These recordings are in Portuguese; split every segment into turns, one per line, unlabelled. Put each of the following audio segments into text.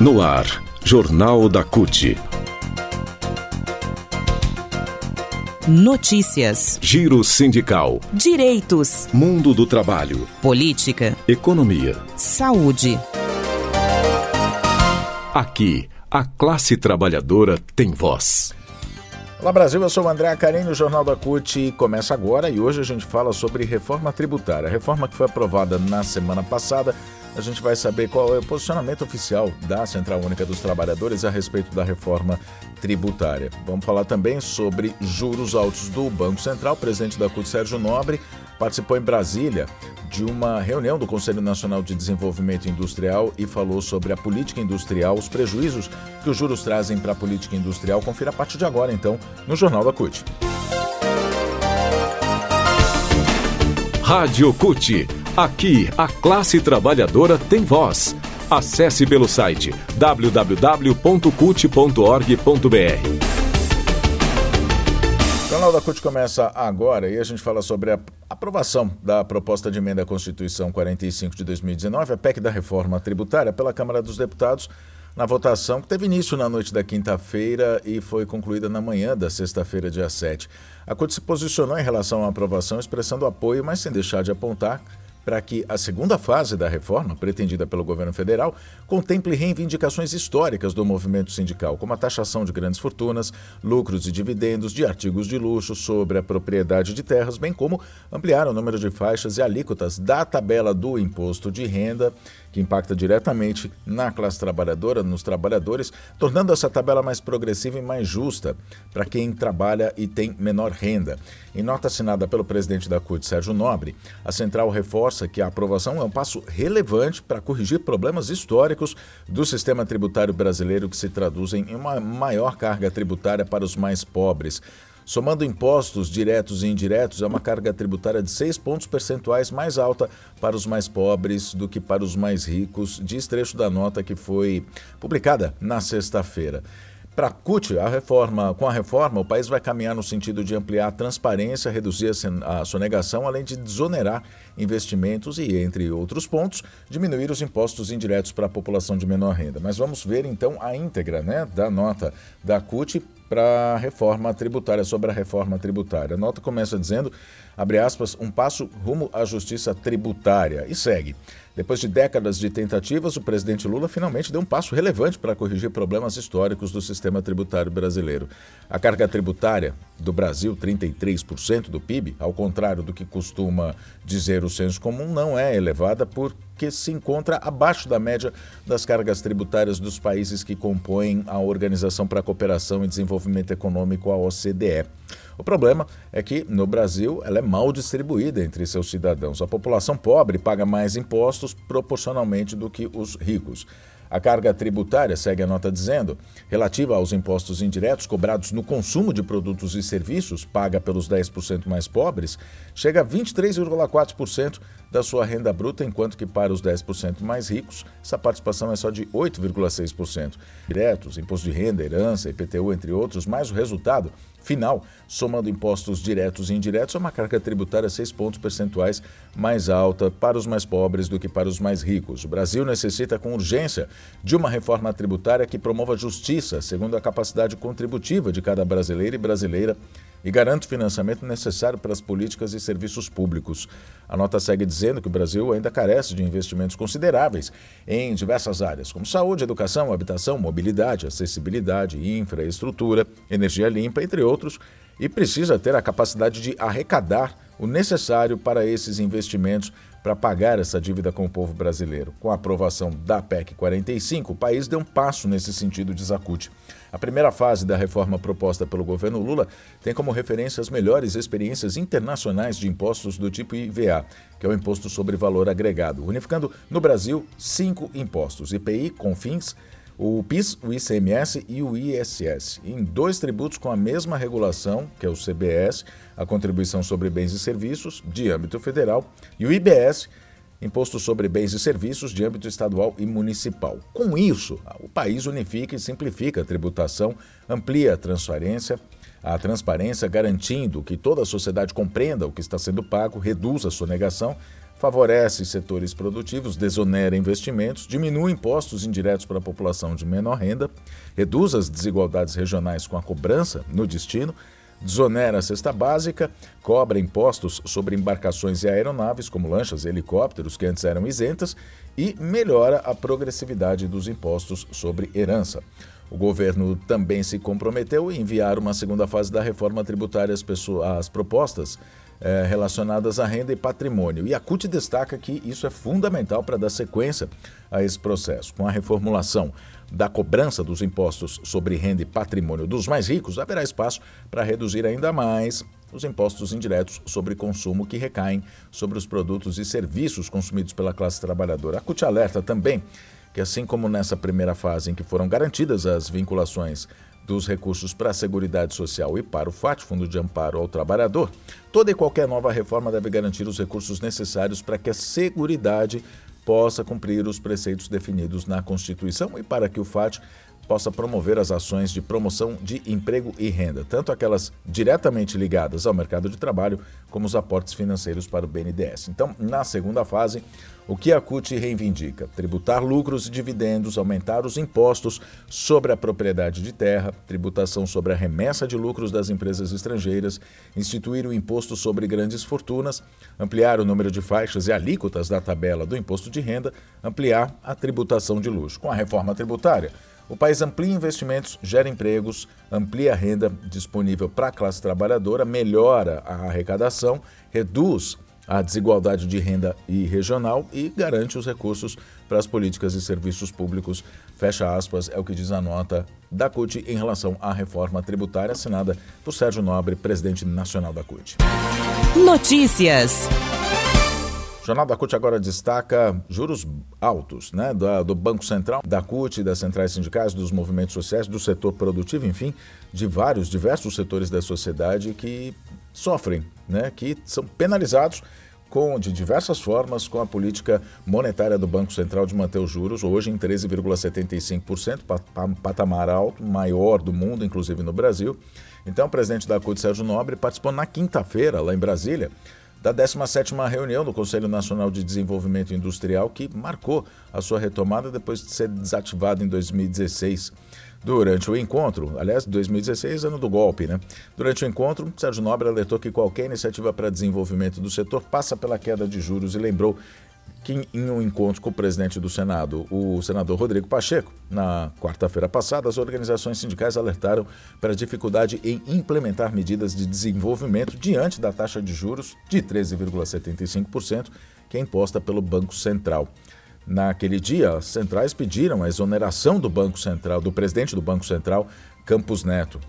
No ar, Jornal da CUT.
Notícias.
Giro sindical.
Direitos.
Mundo do trabalho.
Política.
Economia.
Saúde.
Aqui, a classe trabalhadora tem voz.
Olá Brasil, eu sou o André Acarini, o Jornal da CUT começa agora e hoje a gente fala sobre reforma tributária. A reforma que foi aprovada na semana passada a gente vai saber qual é o posicionamento oficial da Central Única dos Trabalhadores a respeito da reforma tributária. Vamos falar também sobre juros altos do Banco Central. O presidente da CUT, Sérgio Nobre, participou em Brasília de uma reunião do Conselho Nacional de Desenvolvimento Industrial e falou sobre a política industrial, os prejuízos que os juros trazem para a política industrial. Confira a partir de agora, então, no Jornal da CUT.
Rádio CUT. Aqui, a classe trabalhadora tem voz. Acesse pelo site www.cut.org.br.
O Jornal da CUT começa agora e a gente fala sobre a aprovação da proposta de emenda à Constituição 45 de 2019, a PEC da reforma tributária, pela Câmara dos Deputados, na votação que teve início na noite da quinta-feira e foi concluída na manhã da sexta-feira, dia 7. A CUT se posicionou em relação à aprovação, expressando apoio, mas sem deixar de apontar para que a segunda fase da reforma, pretendida pelo governo federal, contemple reivindicações históricas do movimento sindical, como a taxação de grandes fortunas, lucros e dividendos de artigos de luxo sobre a propriedade de terras, bem como ampliar o número de faixas e alíquotas da tabela do imposto de renda que impacta diretamente na classe trabalhadora, nos trabalhadores, tornando essa tabela mais progressiva e mais justa para quem trabalha e tem menor renda. Em nota assinada pelo presidente da CUT, Sérgio Nobre, a central reforça que a aprovação é um passo relevante para corrigir problemas históricos do sistema tributário brasileiro que se traduzem em uma maior carga tributária para os mais pobres. Somando impostos diretos e indiretos, é uma carga tributária de 6 pontos percentuais mais alta para os mais pobres do que para os mais ricos, diz trecho da nota que foi publicada na sexta-feira. Para a CUT, a reforma, com a reforma, o país vai caminhar no sentido de ampliar a transparência, reduzir a sonegação, além de desonerar investimentos e, entre outros pontos, diminuir os impostos indiretos para a população de menor renda. Mas vamos ver então a íntegra né, da nota da CUT para a reforma tributária, sobre a reforma tributária. A nota começa dizendo, abre aspas, um passo rumo à justiça tributária e segue. Depois de décadas de tentativas, o presidente Lula finalmente deu um passo relevante para corrigir problemas históricos do sistema tributário brasileiro. A carga tributária do Brasil, 33% do PIB, ao contrário do que costuma dizer o senso comum, não é elevada porque se encontra abaixo da média das cargas tributárias dos países que compõem a Organização para a Cooperação e Desenvolvimento Econômico, a OCDE. O problema é que, no Brasil, ela é mal distribuída entre seus cidadãos. A população pobre paga mais impostos proporcionalmente do que os ricos. A carga tributária, segue a nota dizendo, relativa aos impostos indiretos cobrados no consumo de produtos e serviços, paga pelos 10% mais pobres, chega a 23,4% da sua renda bruta, enquanto que para os 10% mais ricos, essa participação é só de 8,6%. Diretos, imposto de renda, herança, IPTU, entre outros, mas o resultado final, somando impostos diretos e indiretos, é uma carga tributária 6 pontos percentuais mais alta para os mais pobres do que para os mais ricos. O Brasil necessita com urgência de uma reforma tributária que promova justiça, segundo a capacidade contributiva de cada brasileiro e brasileira e garante o financiamento necessário para as políticas e serviços públicos. A nota segue dizendo que o Brasil ainda carece de investimentos consideráveis em diversas áreas, como saúde, educação, habitação, mobilidade, acessibilidade, infraestrutura, energia limpa, entre outros, e precisa ter a capacidade de arrecadar o necessário para esses investimentos para pagar essa dívida com o povo brasileiro. Com a aprovação da PEC 45, o país deu um passo nesse sentido, diz a CUT. A primeira fase da reforma proposta pelo governo Lula tem como referência as melhores experiências internacionais de impostos do tipo IVA, que é o Imposto sobre Valor Agregado, unificando no Brasil cinco impostos: IPI, CONFINS, o PIS, o ICMS e o ISS, em dois tributos com a mesma regulação, que é o CBS, a Contribuição sobre Bens e Serviços, de âmbito federal, e o IBS, Imposto sobre Bens e Serviços de âmbito estadual e municipal. Com isso, o país unifica e simplifica a tributação, amplia a transparência, a transparência, garantindo que toda a sociedade compreenda o que está sendo pago, reduz a sonegação, favorece setores produtivos, desonera investimentos, diminui impostos indiretos para a população de menor renda, reduz as desigualdades regionais com a cobrança no destino, desonera a cesta básica, cobra impostos sobre embarcações e aeronaves, como lanchas e helicópteros, que antes eram isentas, e melhora a progressividade dos impostos sobre herança. O governo também se comprometeu em enviar uma segunda fase da reforma tributária às, pessoas, às propostas eh, relacionadas à renda e patrimônio. E a CUT destaca que isso é fundamental para dar sequência a esse processo. Com a reformulação da cobrança dos impostos sobre renda e patrimônio dos mais ricos, haverá espaço para reduzir ainda mais os impostos indiretos sobre consumo que recaem sobre os produtos e serviços consumidos pela classe trabalhadora. A CUT alerta também que, assim como nessa primeira fase em que foram garantidas as vinculações dos recursos para a Seguridade Social e para o FAT, Fundo de Amparo ao Trabalhador, toda e qualquer nova reforma deve garantir os recursos necessários para que a Seguridade possa cumprir os preceitos definidos na Constituição e para que o FAT possa promover as ações de promoção de emprego e renda, tanto aquelas diretamente ligadas ao mercado de trabalho, como os aportes financeiros para o BNDES. Então, na segunda fase, o que a CUT reivindica? Tributar lucros e dividendos, aumentar os impostos sobre a propriedade de terra, tributação sobre a remessa de lucros das empresas estrangeiras, instituir o imposto sobre grandes fortunas, ampliar o número de faixas e alíquotas da tabela do imposto de renda, ampliar a tributação de luxo. Com a reforma tributária, o país amplia investimentos, gera empregos, amplia a renda disponível para a classe trabalhadora, melhora a arrecadação, reduz a desigualdade de renda e regional e garante os recursos para as políticas e serviços públicos. Fecha aspas, é o que diz a nota da CUT em relação à reforma tributária assinada por Sérgio Nobre, presidente nacional da CUT.
Notícias.
Jornal da CUT agora destaca juros altos né, do, do, Banco Central, da CUT, das centrais sindicais, dos movimentos sociais, do setor produtivo, enfim, de vários, diversos setores da sociedade que sofrem, né, que são penalizados com, de diversas formas com a política monetária do Banco Central de manter os juros, hoje em 13,75%, patamar alto, maior do mundo, inclusive no Brasil. Então, o presidente da CUT, Sérgio Nobre, participou na quinta-feira, lá em Brasília, da 17ª reunião do Conselho Nacional de Desenvolvimento Industrial, que marcou a sua retomada depois de ser desativado em 2016. Durante o encontro, aliás, 2016, ano do golpe, né? Durante o encontro, Sérgio Nobre alertou que qualquer iniciativa para desenvolvimento do setor passa pela queda de juros e lembrou que em um encontro com o presidente do Senado, o senador Rodrigo Pacheco, na quarta-feira passada, as organizações sindicais alertaram para a dificuldade em implementar medidas de desenvolvimento diante da taxa de juros de 13,75%, que é imposta pelo Banco Central. Naquele dia, as centrais pediram a exoneração do Banco Central, do presidente do Banco Central, Campos Neto.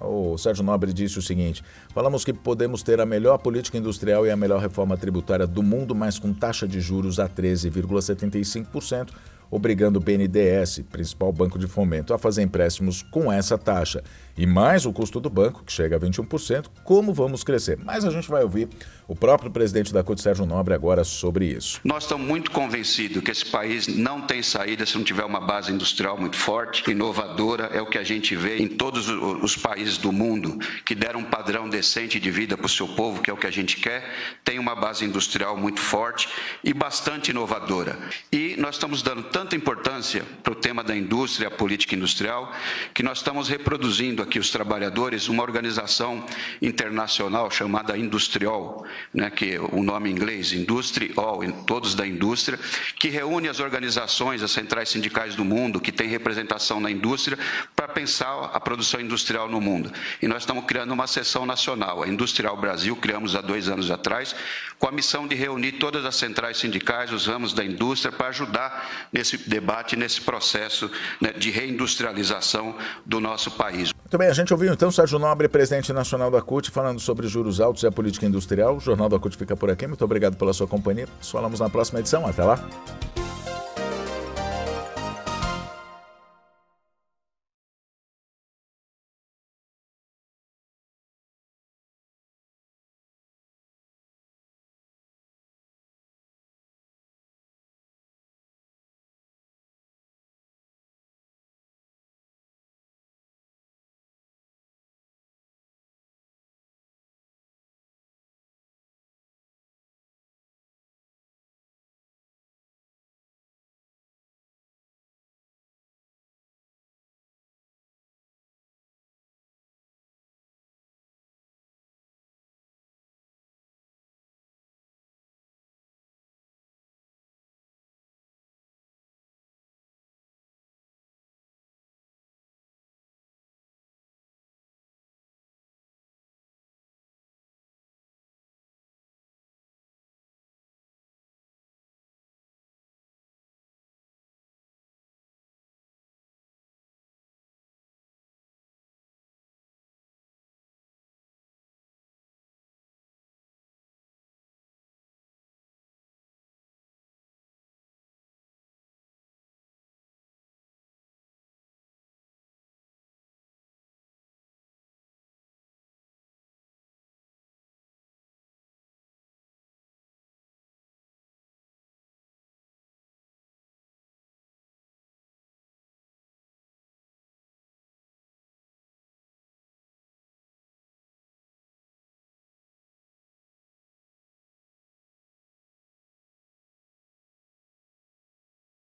O Sérgio Nobre disse o seguinte: falamos que podemos ter a melhor política industrial e a melhor reforma tributária do mundo, mas com taxa de juros a 13,75%, obrigando o BNDES, principal banco de fomento, a fazer empréstimos com essa taxa e mais o custo do banco, que chega a 21%, como vamos crescer? Mas a gente vai ouvir o próprio presidente da CUT, Sérgio Nobre, agora sobre isso.
Nós estamos muito convencidos que esse país não tem saída se não tiver uma base industrial muito forte, inovadora, é o que a gente vê em todos os países do mundo que deram um padrão decente de vida para o seu povo, que é o que a gente quer, tem uma base industrial muito forte e bastante inovadora. E nós estamos dando tanta importância para o tema da indústria, a política industrial, que nós estamos reproduzindo aqui os trabalhadores uma organização internacional chamada Industrial, né, que é o nome em inglês, Industrial, todos da indústria, que reúne as organizações, as centrais sindicais do mundo, que tem representação na indústria, para pensar a produção industrial no mundo. E nós estamos criando uma seção nacional, a Industrial Brasil, criamos há dois anos atrás, com a missão de reunir todas as centrais sindicais, os ramos da indústria, para ajudar nesse debate, nesse processo né, de reindustrialização do nosso país.
Muito bem, a gente ouviu então Sérgio Nobre, presidente nacional da CUT, falando sobre juros altos e a política industrial. O Jornal da CUT fica por aqui. Muito obrigado pela sua companhia. Nos falamos na próxima edição. Até lá.